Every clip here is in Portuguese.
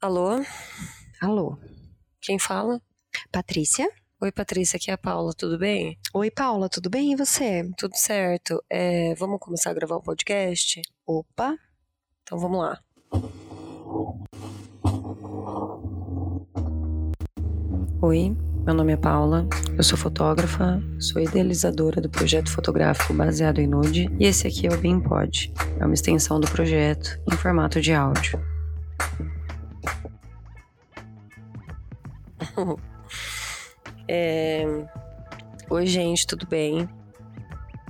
Alô? Alô, Quem fala? Patrícia? Oi, Patrícia, aqui é a Paula, tudo bem? Oi, Paula, tudo bem? E você? Tudo certo. É, vamos começar a gravar um podcast? Opa, Então vamos lá. Oi, meu nome é Paula, eu sou fotógrafa, sou idealizadora do projeto fotográfico baseado em nude e esse aqui é o BeamPod. É uma extensão do projeto em formato de áudio. É, Oi, gente, tudo bem?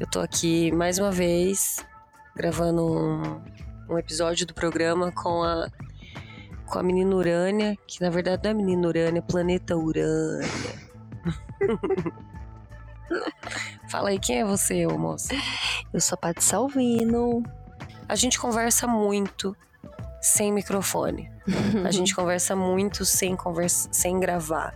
Eu tô aqui mais uma vez gravando um, um episódio do programa com a com a menina Urânia, que na verdade não é menina Urânia, é planeta Urânia. Fala aí, quem é você, ô moça? eu sou a Paty Salvino. A gente conversa muito sem microfone. A gente conversa muito sem conversa, sem gravar.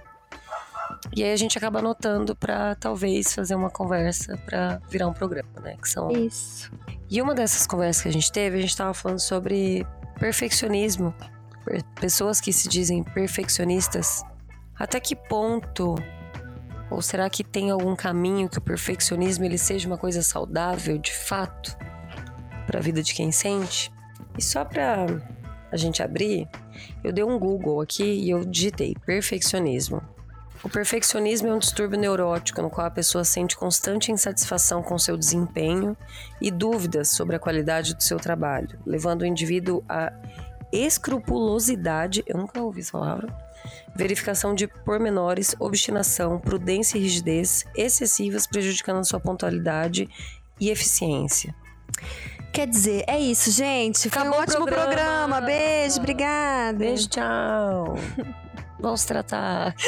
E aí a gente acaba anotando pra talvez fazer uma conversa pra virar um programa, né? Que são Isso. E uma dessas conversas que a gente teve, a gente tava falando sobre perfeccionismo. Per- Pessoas que se dizem perfeccionistas. Até que ponto? Ou será que tem algum caminho que o perfeccionismo ele seja uma coisa saudável, de fato, para a vida de quem sente? E só pra a gente abrir, eu dei um Google aqui e eu digitei perfeccionismo. O perfeccionismo é um distúrbio neurótico no qual a pessoa sente constante insatisfação com seu desempenho e dúvidas sobre a qualidade do seu trabalho, levando o indivíduo a escrupulosidade, eu nunca ouvi essa palavra, verificação de pormenores, obstinação, prudência e rigidez excessivas, prejudicando a sua pontualidade e eficiência. Quer dizer, é isso, gente. Foi Acabou um o ótimo programa. programa. Beijo, obrigada. Beijo, tchau. Vamos tratar.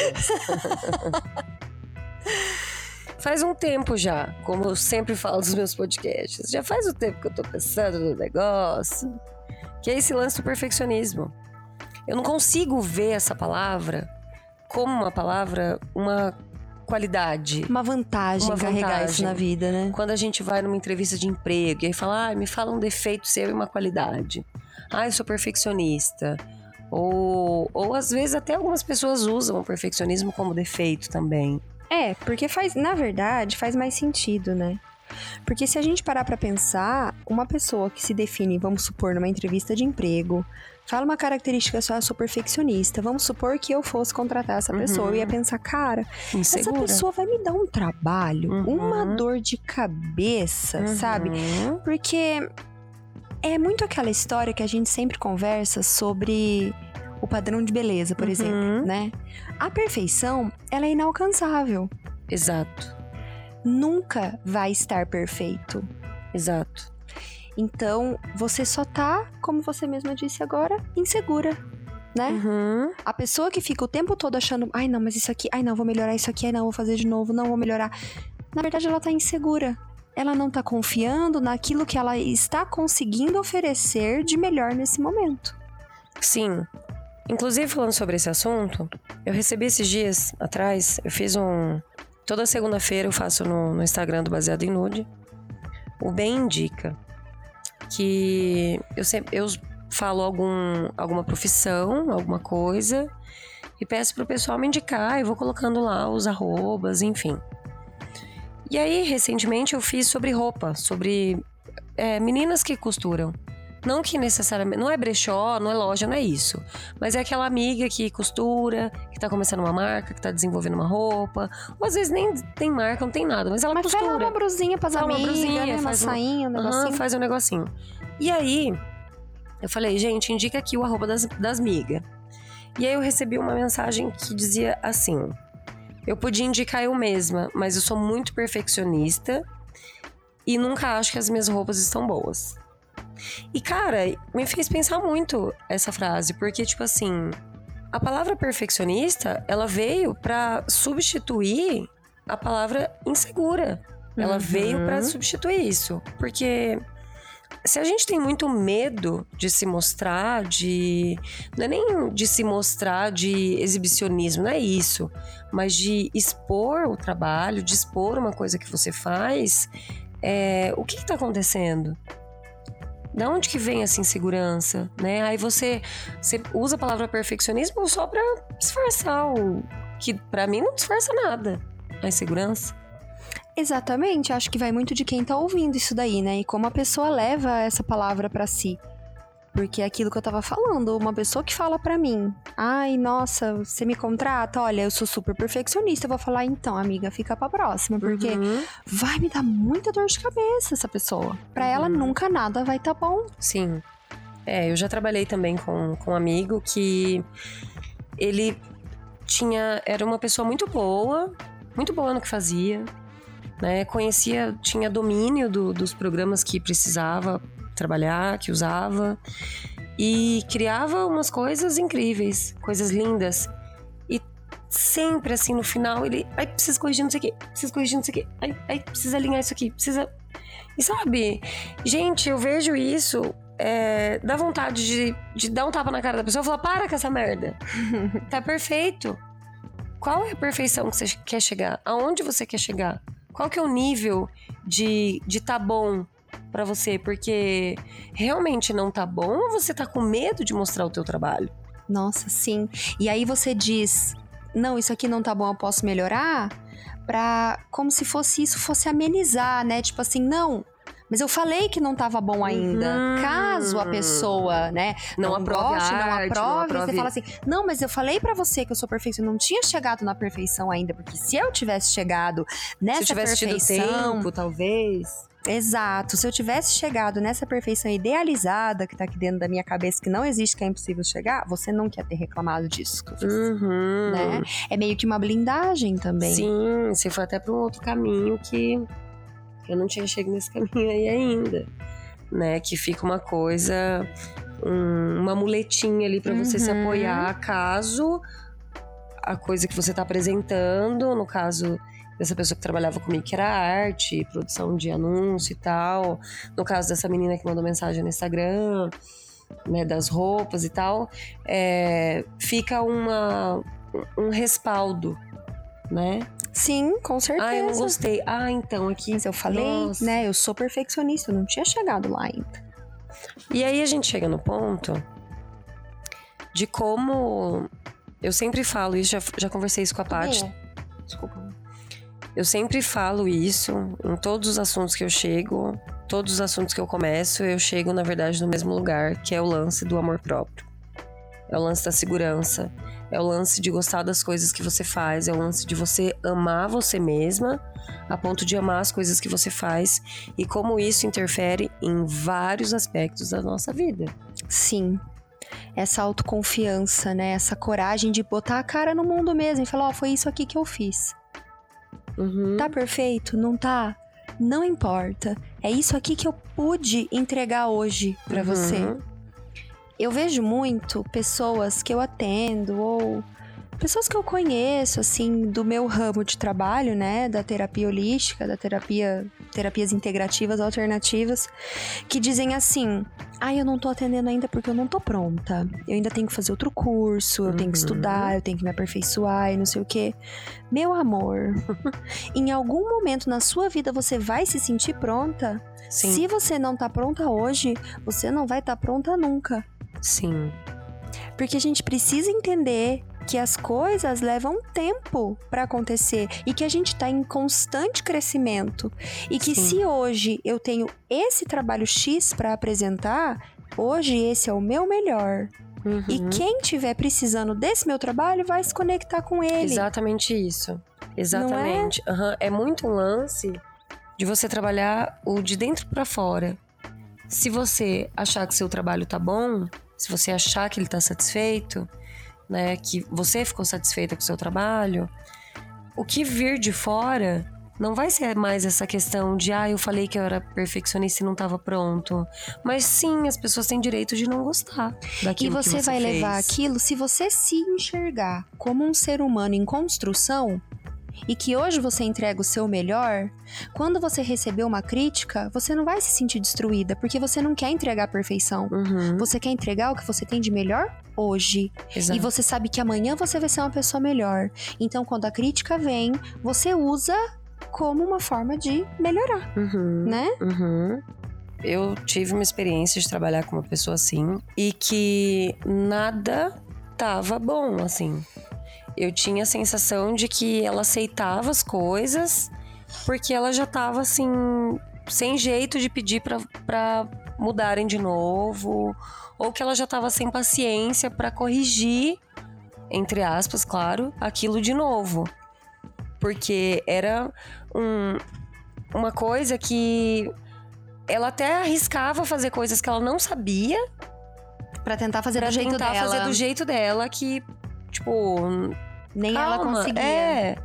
Faz um tempo já, como eu sempre falo dos meus podcasts, já faz um tempo que eu tô pensando no negócio, que é esse lance do perfeccionismo. Eu não consigo ver essa palavra como uma palavra, uma qualidade. Uma vantagem Uma carregar vantagem. isso na vida, né? Quando a gente vai numa entrevista de emprego e aí fala, ah, me fala um defeito seu e uma qualidade. Ah, eu sou perfeccionista. Ou, ou às vezes até algumas pessoas usam o perfeccionismo como defeito também. É, porque faz, na verdade, faz mais sentido, né? Porque se a gente parar pra pensar, uma pessoa que se define, vamos supor, numa entrevista de emprego, fala uma característica só, eu sou perfeccionista. Vamos supor que eu fosse contratar essa pessoa. Eu ia pensar, cara, essa Insegura. pessoa vai me dar um trabalho, Uhum. uma dor de cabeça, sabe? Uhum. Porque é muito aquela história que a gente sempre conversa sobre o padrão de beleza, por Uhum. exemplo, né? A perfeição, ela é inalcançável. Exato, Nunca vai estar perfeito. exato. Então, você só tá, como você mesma disse agora, insegura, né? Uhum. A pessoa que fica o tempo todo achando, ai não, mas isso aqui, ai não, vou melhorar isso aqui, ai não, vou fazer de novo, não vou melhorar. Na verdade, ela tá insegura. Ela não tá confiando naquilo que ela está conseguindo oferecer de melhor nesse momento. Sim. Inclusive, falando sobre esse assunto, eu recebi esses dias atrás, eu fiz um. Toda segunda-feira eu faço no, no Instagram do Baseado em Nude. O Bem Indica. Que eu sempre. Eu falo algum, alguma profissão, alguma coisa, e peço pro pessoal me indicar, e vou colocando lá os arrobas, enfim. E aí, recentemente, eu fiz sobre roupa, sobre é, meninas que costuram. Não que necessariamente. Não é brechó, não é loja, não é isso. Mas é aquela amiga que costura, que tá começando uma marca, que tá desenvolvendo uma roupa. Ou às vezes nem tem marca, não tem nada, mas ela Mas faz costura. uma brusinha pras Faz uma amigas, brusinha, né? Uma faz um- sainha, um negocinho. faz um negocinho. E aí, eu falei, gente, indica aqui o arroba das, das migas. E aí eu recebi uma mensagem que dizia assim: Eu podia indicar eu mesma, mas eu sou muito perfeccionista e nunca acho que as minhas roupas estão boas. E, cara, me fez pensar muito essa frase, porque, tipo assim, a palavra perfeccionista, ela veio pra substituir a palavra insegura. Ela Uhum. veio pra substituir isso. Porque se a gente tem muito medo de se mostrar, de. Não é nem de se mostrar de exibicionismo, não é isso. Mas de expor o trabalho, de expor uma coisa que você faz, é, o que está acontecendo? Da onde que vem essa insegurança, né? Aí você, você usa a palavra perfeccionismo só pra disfarçar o que para mim não disfarça nada. A insegurança. Exatamente, acho que vai muito de quem tá ouvindo isso daí, né? E como a pessoa leva essa palavra para si. Porque é aquilo que eu tava falando, uma pessoa que fala para mim, ai, nossa, você me contrata, olha, eu sou super perfeccionista, eu vou falar, então, amiga, fica pra próxima, porque uhum. vai me dar muita dor de cabeça essa pessoa. Pra uhum. ela nunca nada vai tá bom. Sim. É, eu já trabalhei também com, com um amigo que ele tinha. Era uma pessoa muito boa, muito boa no que fazia, né? Conhecia, tinha domínio do, dos programas que precisava trabalhar, que usava e criava umas coisas incríveis, coisas lindas. E sempre assim no final ele, ai, precisa corrigir não sei o quê, precisa corrigir não sei o quê, ai, ai, precisa alinhar isso aqui, precisa. E sabe, gente, eu vejo isso é, dá vontade de, de dar um tapa na cara da pessoa e falar: para com essa merda. tá perfeito. Qual é a perfeição que você quer chegar? Aonde você quer chegar? Qual que é o nível de, de tá bom para você, porque realmente não tá bom ou você tá com medo de mostrar o teu trabalho? Nossa, sim. E aí você diz: "Não, isso aqui não tá bom, eu posso melhorar?" Pra como se fosse isso fosse amenizar, né? Tipo assim, não, mas eu falei que não estava bom ainda. Uhum. Caso a pessoa, né, não, não aprove, goste, não aprove, não aprove, você fala assim: "Não, mas eu falei para você que eu sou perfeito, eu não tinha chegado na perfeição ainda, porque se eu tivesse chegado nessa se eu tivesse perfeição, tido tempo, talvez, Exato. Se eu tivesse chegado nessa perfeição idealizada que tá aqui dentro da minha cabeça, que não existe, que é impossível chegar, você não quer ter reclamado disso. Uhum. Né? É meio que uma blindagem também. Sim, você foi até para um outro caminho que eu não tinha chegado nesse caminho aí ainda. Né? Que fica uma coisa, um, uma muletinha ali para uhum. você se uhum. apoiar caso a coisa que você tá apresentando, no caso dessa pessoa que trabalhava comigo, que era arte, produção de anúncio e tal. No caso dessa menina que mandou mensagem no Instagram, né, das roupas e tal, é, fica uma, um respaldo, né? Sim, com certeza. Ah, eu não gostei. Ah, então aqui. Mas eu falei, Nossa. né? Eu sou perfeccionista, eu não tinha chegado lá ainda. E aí a gente chega no ponto de como. Eu sempre falo isso, já, já conversei isso com a Paty. Desculpa. Eu sempre falo isso em todos os assuntos que eu chego, todos os assuntos que eu começo, eu chego, na verdade, no mesmo lugar, que é o lance do amor próprio. É o lance da segurança, é o lance de gostar das coisas que você faz, é o lance de você amar você mesma, a ponto de amar as coisas que você faz e como isso interfere em vários aspectos da nossa vida. Sim. Essa autoconfiança, né? Essa coragem de botar a cara no mundo mesmo e falar: Ó, oh, foi isso aqui que eu fiz. Uhum. Tá perfeito? Não tá? Não importa. É isso aqui que eu pude entregar hoje para uhum. você. Eu vejo muito pessoas que eu atendo ou pessoas que eu conheço, assim, do meu ramo de trabalho, né, da terapia holística, da terapia, terapias integrativas alternativas, que dizem assim: "Ah, eu não tô atendendo ainda porque eu não tô pronta. Eu ainda tenho que fazer outro curso, eu uhum. tenho que uhum. estudar, eu tenho que me aperfeiçoar e não sei o quê". Meu amor, em algum momento na sua vida você vai se sentir pronta? Sim. Se você não tá pronta hoje, você não vai estar tá pronta nunca. Sim. Porque a gente precisa entender que as coisas levam tempo para acontecer e que a gente está em constante crescimento e que Sim. se hoje eu tenho esse trabalho X para apresentar, hoje esse é o meu melhor. Uhum. E quem tiver precisando desse meu trabalho vai se conectar com ele. Exatamente isso. Exatamente. É? Uhum. é muito um lance de você trabalhar o de dentro para fora. Se você achar que seu trabalho tá bom, se você achar que ele tá satisfeito, né, que você ficou satisfeita com o seu trabalho, o que vir de fora não vai ser mais essa questão de, ah, eu falei que eu era perfeccionista e não estava pronto. Mas sim, as pessoas têm direito de não gostar daquilo E você, você vai fez. levar aquilo, se você se enxergar como um ser humano em construção, e que hoje você entrega o seu melhor, quando você receber uma crítica, você não vai se sentir destruída, porque você não quer entregar a perfeição. Uhum. Você quer entregar o que você tem de melhor hoje. Exato. E você sabe que amanhã você vai ser uma pessoa melhor. Então, quando a crítica vem, você usa como uma forma de melhorar, uhum. né? Uhum. eu tive uma experiência de trabalhar com uma pessoa assim e que nada tava bom, assim. Eu tinha a sensação de que ela aceitava as coisas porque ela já tava assim, sem jeito de pedir pra, pra mudarem de novo, ou que ela já tava sem paciência para corrigir, entre aspas, claro, aquilo de novo. Porque era um, uma coisa que ela até arriscava fazer coisas que ela não sabia Pra tentar fazer pra do jeito tentar dela. fazer do jeito dela que, tipo, Nem ela calma, conseguia. É.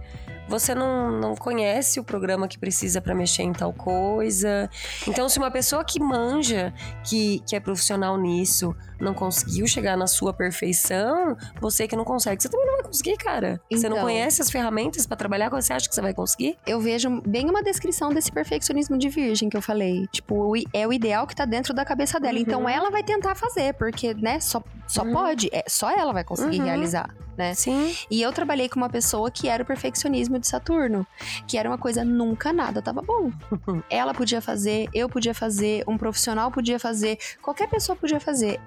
Você não, não conhece o programa que precisa pra mexer em tal coisa. Então, se uma pessoa que manja, que, que é profissional nisso, não conseguiu chegar na sua perfeição, você que não consegue, você também não conseguir, cara. você não Então. conhece as ferramentas pra trabalhar, você acha que você vai conseguir? Eu vejo bem uma descrição desse perfeccionismo de virgem que eu falei. Tipo, é o ideal que tá dentro da cabeça dela. Uhum. Então ela vai tentar fazer, porque, né, só, só Uhum. pode. É, só ela vai conseguir Uhum. realizar, né? Sim. E eu trabalhei com uma pessoa que era o perfeccionismo de Saturno, que era uma coisa nunca nada tava bom. Ela podia fazer, eu podia fazer, um profissional podia fazer, qualquer pessoa podia fazer.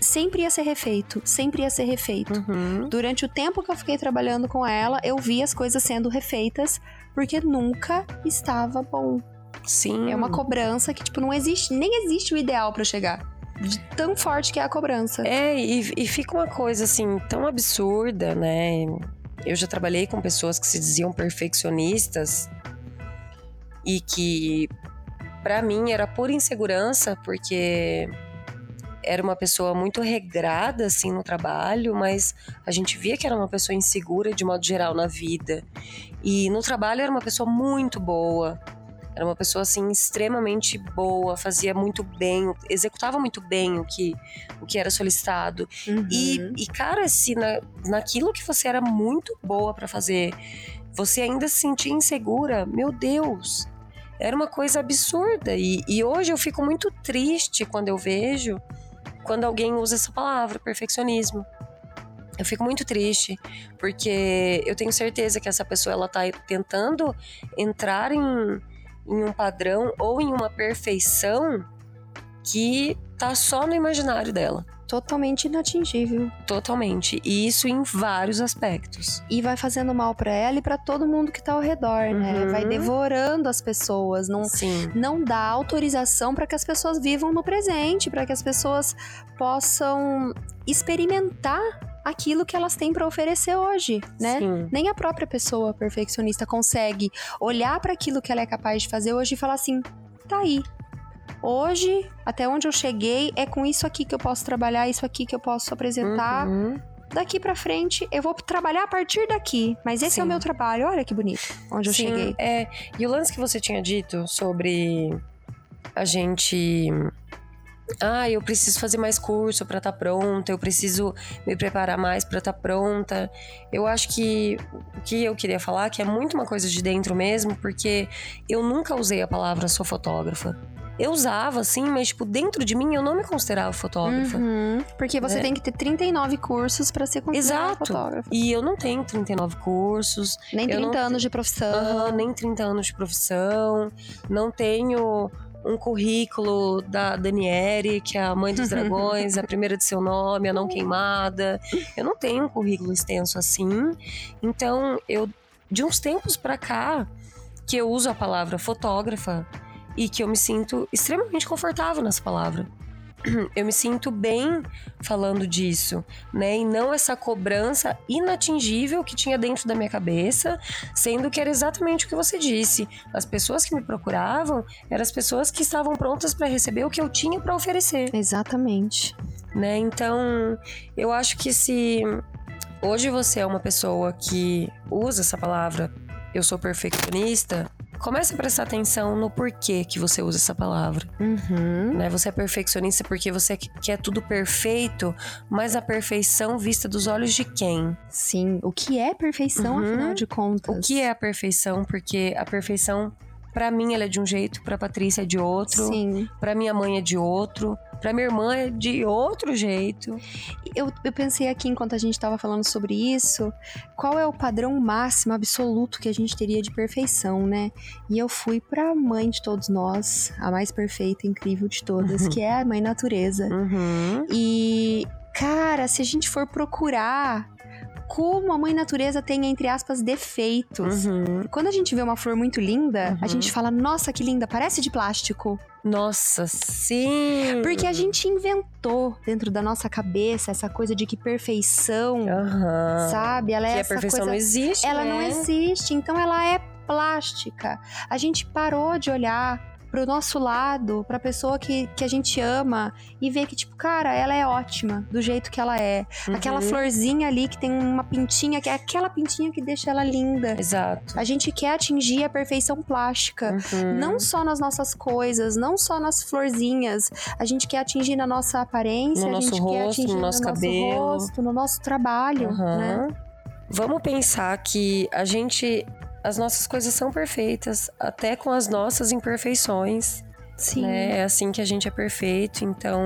Sempre ia ser refeito, sempre ia ser refeito. Uhum. Durante o tempo que eu fiquei trabalhando com ela, eu vi as coisas sendo refeitas porque nunca estava bom. Sim. É uma cobrança que tipo não existe, nem existe o ideal pra chegar. De tão forte que é a cobrança. É, e, e fica uma coisa assim tão absurda, né? Eu já trabalhei com pessoas que se diziam perfeccionistas e que pra mim era pura insegurança, porque era uma pessoa muito regrada assim no trabalho, mas a gente via que era uma pessoa insegura de modo geral na vida. E no trabalho era uma pessoa muito boa. Era uma pessoa assim extremamente boa, fazia muito bem, executava muito bem o que o que era solicitado. Uhum. E, e, cara, se na, naquilo que você era muito boa pra fazer, você ainda se sentia insegura, meu Deus, era uma coisa absurda. E, e hoje eu fico muito triste quando eu vejo quando alguém usa essa palavra, perfeccionismo. Eu fico muito triste, porque eu tenho certeza que essa pessoa ela tá tentando entrar em, em um padrão ou em uma perfeição que tá só no imaginário dela. Totalmente inatingível. Totalmente. E isso em vários aspectos. E vai fazendo mal pra ela e pra todo mundo que tá ao redor, né? Uhum. Vai devorando as pessoas, não Sim. não dá autorização para que as pessoas vivam no presente, para que as pessoas possam experimentar aquilo que elas têm para oferecer hoje, né? Sim. Nem a própria pessoa perfeccionista consegue olhar para aquilo que ela é capaz de fazer hoje e falar assim: tá aí. Hoje, até onde eu cheguei, é com isso aqui que eu posso trabalhar, isso aqui que eu posso apresentar. Uhum. Daqui pra frente, eu vou trabalhar a partir daqui. Mas esse é o Sim. meu trabalho. Olha que bonito. Onde eu Sim, cheguei. É, e o lance que você tinha dito sobre a gente. Ah, eu preciso fazer mais curso pra estar pronta, eu preciso me preparar mais pra estar pronta. Eu acho que o que eu queria falar que é muito uma coisa de dentro mesmo, porque eu nunca usei a palavra sou fotógrafa. Eu usava, assim, mas, tipo, dentro de mim eu não me considerava fotógrafa. Uhum, porque você né? tem que ter 39 cursos pra ser considerado Exato. fotógrafo. E eu não tenho 39 cursos, Nem Eu 30 não- anos de profissão. Aham, nem 30 anos de profissão, não tenho um currículo da Daniele, que é a mãe dos dragões, a primeira de seu nome, a não queimada. Eu não tenho um currículo extenso assim. Então, eu de uns tempos pra cá que eu uso a palavra fotógrafa e que eu me sinto extremamente confortável nessa palavra. Eu me sinto bem falando disso, né? E não essa cobrança inatingível que tinha dentro da minha cabeça, sendo que era exatamente o que você disse. As pessoas que me procuravam eram as pessoas que estavam prontas para receber o que eu tinha para oferecer, Exatamente. né? Então, eu acho que se hoje você é uma pessoa que usa essa palavra, eu sou perfeccionista, comece a prestar atenção no porquê que você usa essa palavra Uhum. né? Você é perfeccionista porque você quer tudo perfeito, mas a perfeição vista dos olhos de quem? Sim. O que é perfeição, Uhum. afinal de contas? O que é a perfeição? Porque a perfeição, pra mim, ela é de um jeito, pra Patrícia é de outro, Sim. pra minha mãe é de outro. Pra minha irmã é de outro jeito. Eu, eu pensei aqui, enquanto a gente tava falando sobre isso, qual é o padrão máximo, absoluto que a gente teria de perfeição, né? E eu fui pra mãe de todos nós, a mais perfeita e incrível de todas, que é a mãe natureza. Uhum. E, cara, se a gente for procurar como a mãe natureza tem, entre aspas, defeitos. Uhum. Quando a gente vê uma flor muito linda, a Uhum. gente fala, nossa, que linda, parece de plástico. Nossa, sim! Porque a gente inventou dentro da nossa cabeça essa coisa de que perfeição, Aham. sabe? Ela é Que a essa perfeição coisa não existe, ela né? não existe, então ela é plástica. A gente parou de olhar pro nosso lado, pra pessoa que, que a gente ama e ver que, tipo, cara, ela é ótima do jeito que ela é. Aquela Uhum. florzinha ali que tem uma pintinha, que é aquela pintinha que deixa ela linda. Exato. A gente quer atingir a perfeição plástica. Uhum. Não só nas nossas coisas, não só nas florzinhas. A gente quer atingir na nossa aparência, No a nosso gente quer rosto, atingir no nosso cabelo. rosto, no nosso trabalho, Aham. né? Vamos pensar que a gente. As nossas coisas são perfeitas, até com as nossas imperfeições. Sim. Né? É assim que a gente é perfeito, então.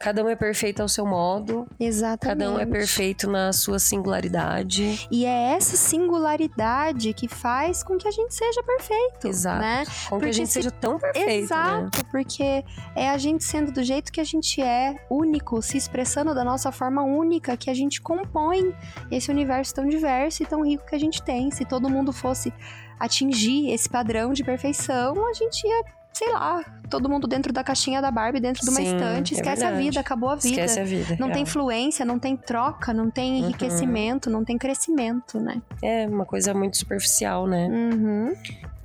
Cada um é perfeito ao seu modo, Exatamente. cada um é perfeito na sua singularidade. E é essa singularidade que faz com que a gente seja perfeito. Exato. Né? Com que Porque a gente se- seja tão perfeito, né? Exato, porque é a gente sendo do jeito que a gente é, único, se expressando da nossa forma única, que a gente compõe esse universo tão diverso e tão rico que a gente tem. Se todo mundo fosse atingir esse padrão de perfeição, a gente ia, sei lá, todo mundo dentro da caixinha da Barbie, dentro de uma Sim, estante, é esquece a verdade. vida, acabou a vida. Esquece a vida. Não tem real. fluência, não tem troca, não tem Uhum. enriquecimento, não tem crescimento, né? É uma coisa muito superficial, né? Uhum.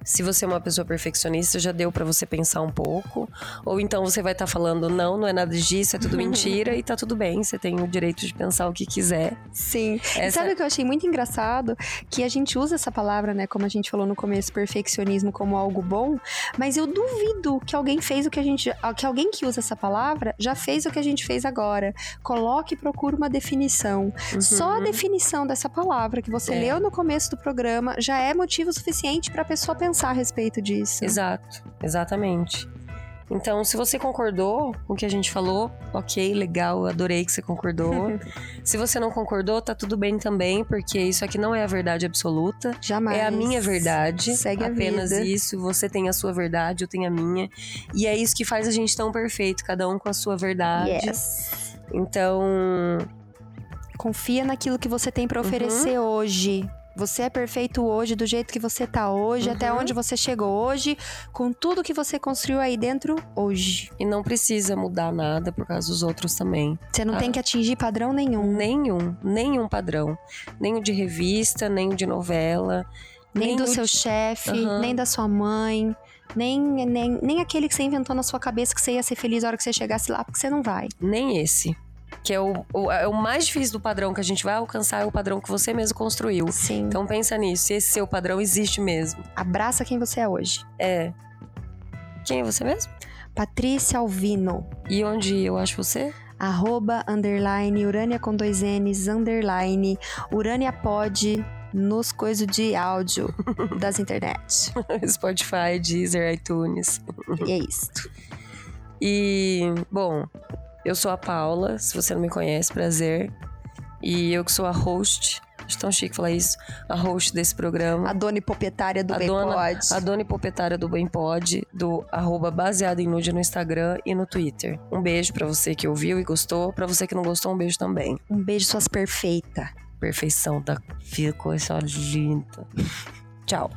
Se você é uma pessoa perfeccionista, já deu pra você pensar um pouco. Ou então você vai estar falando, não, não é nada disso, é tudo mentira e tá tudo bem, você tem o direito de pensar o que quiser. Sim. E Essa- sabe o que eu achei muito engraçado? Que a gente usa essa palavra, né? Como a gente falou no começo, perfeccionismo como algo bom. Mas eu duvido que alguém fez o que a gente. Que alguém que usa essa palavra já fez o que a gente fez agora. Coloque e procure uma definição. Só a definição dessa palavra que você Uhum. É. leu no começo do programa já é motivo suficiente pra pessoa pensar a respeito disso. Exato, exatamente. Então, se você concordou com o que a gente falou, ok, legal, adorei que você concordou. se você não concordou, tá tudo bem também, porque isso aqui não é a verdade absoluta. Jamais. É a minha verdade. Segue a apenas vida. isso. Você tem a sua verdade, eu tenho a minha. E é isso que faz a gente tão perfeito, cada um com a sua verdade. Yes. Então, Confia naquilo que você tem Uhum. oferecer hoje. Você é perfeito hoje, do jeito que você tá hoje, até Uhum. onde você chegou hoje, com tudo que você construiu aí dentro hoje. e não precisa mudar nada por causa dos outros também. Você não Ah. tem que atingir padrão nenhum. Nenhum, nenhum padrão. Nem o de revista, nem o de novela. Nem, do o seu de- chefe, Aham. nem da sua mãe, nem, nem, nem aquele que você inventou na sua cabeça que você ia ser feliz na hora que você chegasse lá, porque você não vai. Nem esse. Que é o, o, é o mais difícil do padrão que a gente vai alcançar, é o padrão que você mesmo construiu. Sim. Então pensa nisso, se esse seu padrão existe mesmo. Abraça quem você é hoje. É. Quem é você mesmo? Patrícia Alvino. E onde eu acho você? arroba, underline, Urânia com dois N's, underline, Urânia pode nos coisas de áudio das internet. Spotify, Deezer, iTunes. E é isto. E, bom, eu sou a Paula, se você não me conhece, prazer. E eu que sou a host, acho tão chique falar isso, a host desse programa. A dona e proprietária do A Bem dona- Pode. A dona e proprietária do Bem Pod, do arroba baseado em nude no Instagram e no Twitter. Um beijo pra você que ouviu e gostou. Pra você que não gostou, um beijo também. Um beijo, suas perfeitas. Perfeição da vida, coisa linda. Tchau.